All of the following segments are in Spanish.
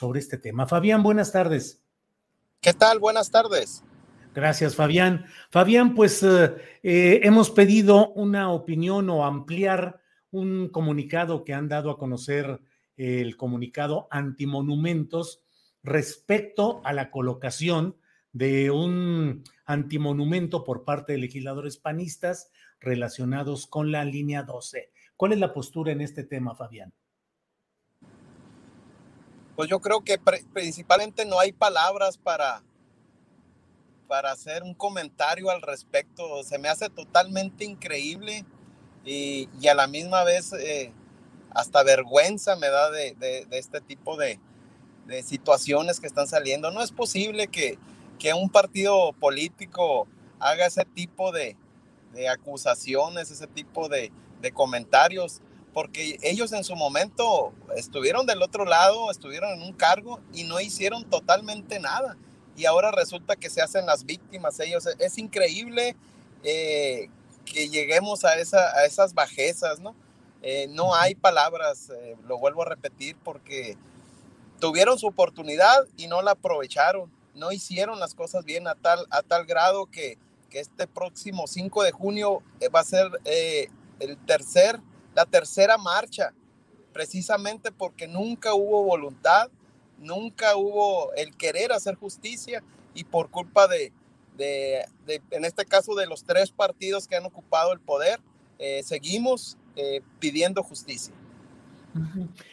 sobre este tema. Fabián, buenas tardes. ¿Qué tal? Buenas tardes. Gracias, Fabián. Fabián, pues eh, eh, hemos pedido una opinión o ampliar un comunicado que han dado a conocer el comunicado antimonumentos respecto a la colocación de un antimonumento por parte de legisladores panistas relacionados con la línea 12. ¿Cuál es la postura en este tema, Fabián? Pues yo creo que principalmente no hay palabras para, para hacer un comentario al respecto. Se me hace totalmente increíble y, a la misma vez eh, hasta vergüenza me da de, este tipo de, situaciones que están saliendo. No es posible que, que un partido político haga ese tipo de, acusaciones, ese tipo de, comentarios porque ellos en su momento estuvieron del otro lado, estuvieron en un cargo y no hicieron totalmente nada. Y ahora resulta que se hacen las víctimas ellos. Es increíble eh, que lleguemos a, esa, a esas bajezas, ¿no? Eh, no hay palabras, eh, lo vuelvo a repetir, porque tuvieron su oportunidad y no la aprovecharon. No hicieron las cosas bien a tal, a tal grado que, que este próximo 5 de junio va a ser el tercer la tercera marcha, precisamente porque nunca hubo voluntad, nunca hubo el querer hacer justicia y por culpa de, en este caso, de los tres partidos que han ocupado el poder, eh, seguimos eh, pidiendo justicia.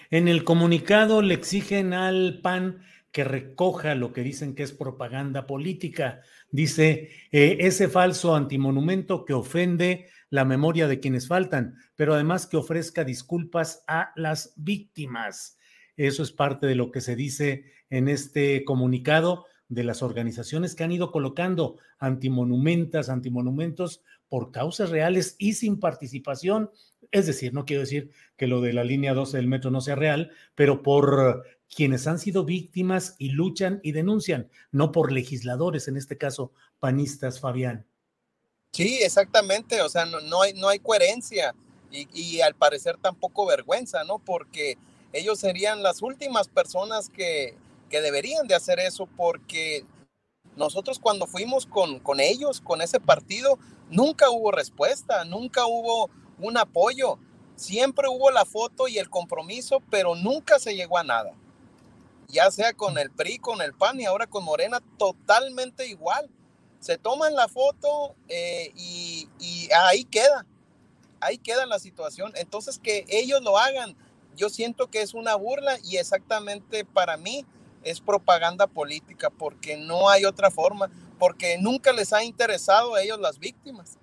En el comunicado le exigen al PAN que recoja lo que dicen que es propaganda política. Dice, eh, ese falso antimonumento que ofende la memoria de quienes faltan, pero además que ofrezca disculpas a las víctimas. Eso es parte de lo que se dice en este comunicado de las organizaciones que han ido colocando antimonumentas, antimonumentos por causas reales y sin participación. Es decir, no quiero decir que lo de la línea 12 del metro no sea real, pero por quienes han sido víctimas y luchan y denuncian, no por legisladores, en este caso panistas, Fabián. Sí, exactamente, o sea, no, hay, no hay coherencia y, al parecer tampoco vergüenza, ¿no? Porque ellos serían las últimas personas que, deberían de hacer eso porque nosotros cuando fuimos con, con ellos, con ese partido, nunca hubo respuesta, nunca hubo un apoyo, siempre hubo la foto y el compromiso, pero nunca se llegó a nada. Ya sea con el PRI, con el PAN y ahora con Morena, totalmente igual se toman la foto eh, y, ahí queda, ahí queda la situación. Entonces que ellos lo hagan, yo siento que es una burla y exactamente para mí es propaganda política porque no hay otra forma, porque nunca les ha interesado a ellos las víctimas.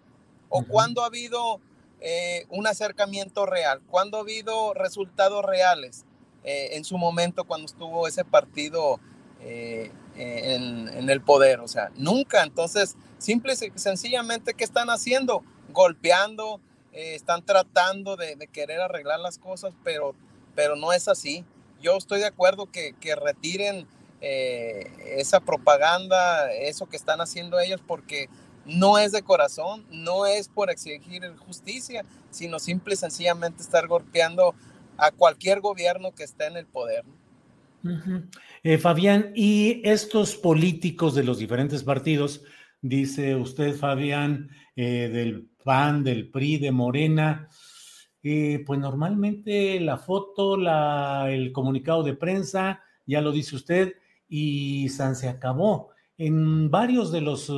O cuando ha habido eh, un acercamiento real, cuando ha habido resultados reales eh, en su momento cuando estuvo ese partido en, el poder, o sea, nunca. Entonces, simple y sencillamente, ¿qué están haciendo? Golpeando, eh, están tratando de, querer arreglar las cosas, pero, pero no es así. Yo estoy de acuerdo que, que retiren eh, esa propaganda, eso que están haciendo ellos, porque no es de corazón, no es por exigir justicia, sino simple y sencillamente estar golpeando a cualquier gobierno que esté en el poder. Eh, Fabián, y estos políticos de los diferentes partidos, dice usted, Fabián, eh, del PAN, del PRI, de Morena, eh, pues normalmente la foto, la, el comunicado de prensa, ya lo dice usted, y San se acabó. En varios de los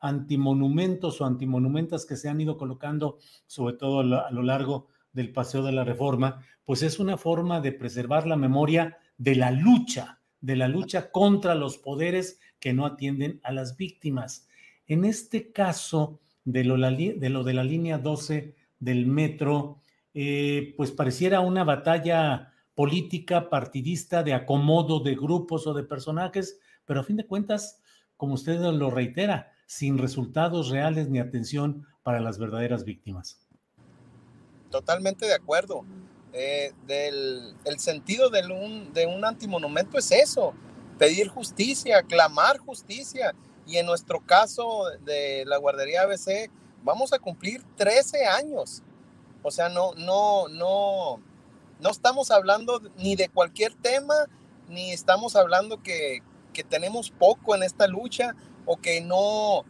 antimonumentos o antimonumentas que se han ido colocando, sobre todo a lo largo del Paseo de la Reforma, pues es una forma de preservar la memoria de la lucha, de la lucha contra los poderes que no atienden a las víctimas. En este caso de lo, de, la línea 12 del metro, eh, pues pareciera una batalla política partidista de acomodo de grupos o de personajes, pero a fin de cuentas, como usted lo reitera, sin resultados reales ni atención para las verdaderas víctimas. Totalmente de acuerdo. Del, el sentido de un, de un antimonumento es eso, pedir justicia, clamar justicia. Y en nuestro caso de la guardería ABC, vamos a cumplir 13 años. O sea, no, no, no, no estamos hablando ni de cualquier tema, ni estamos hablando que, que tenemos poco en esta lucha o que no,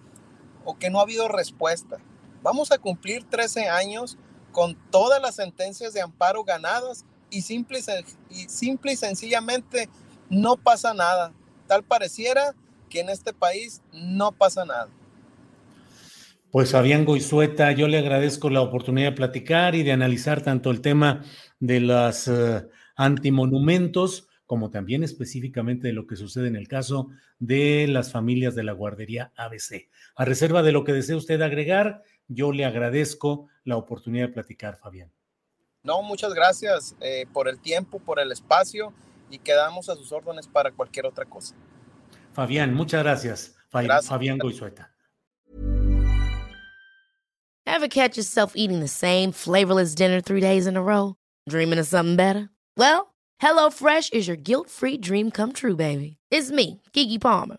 o que no ha habido respuesta. Vamos a cumplir 13 años con todas las sentencias de amparo ganadas y simple y, sencillamente no pasa nada. Tal pareciera que en este país no pasa nada. Pues Fabián Goizueta, yo le agradezco la oportunidad de platicar y de analizar tanto el tema de los eh, antimonumentos como también específicamente de lo que sucede en el caso de las familias de la guardería ABC. A reserva de lo que desee usted agregar, yo le agradezco la oportunidad de platicar, Fabián. No, muchas gracias eh, por el tiempo, por el espacio y quedamos a sus órdenes para cualquier otra cosa. Fabián, muchas gracias. gracias. Fabián Goizueta. Ever catch yourself eating the same flavorless dinner three days in a row? Dreaming of something better? Well, HelloFresh is your guilt-free dream come true, baby. It's me, Kiki Palmer.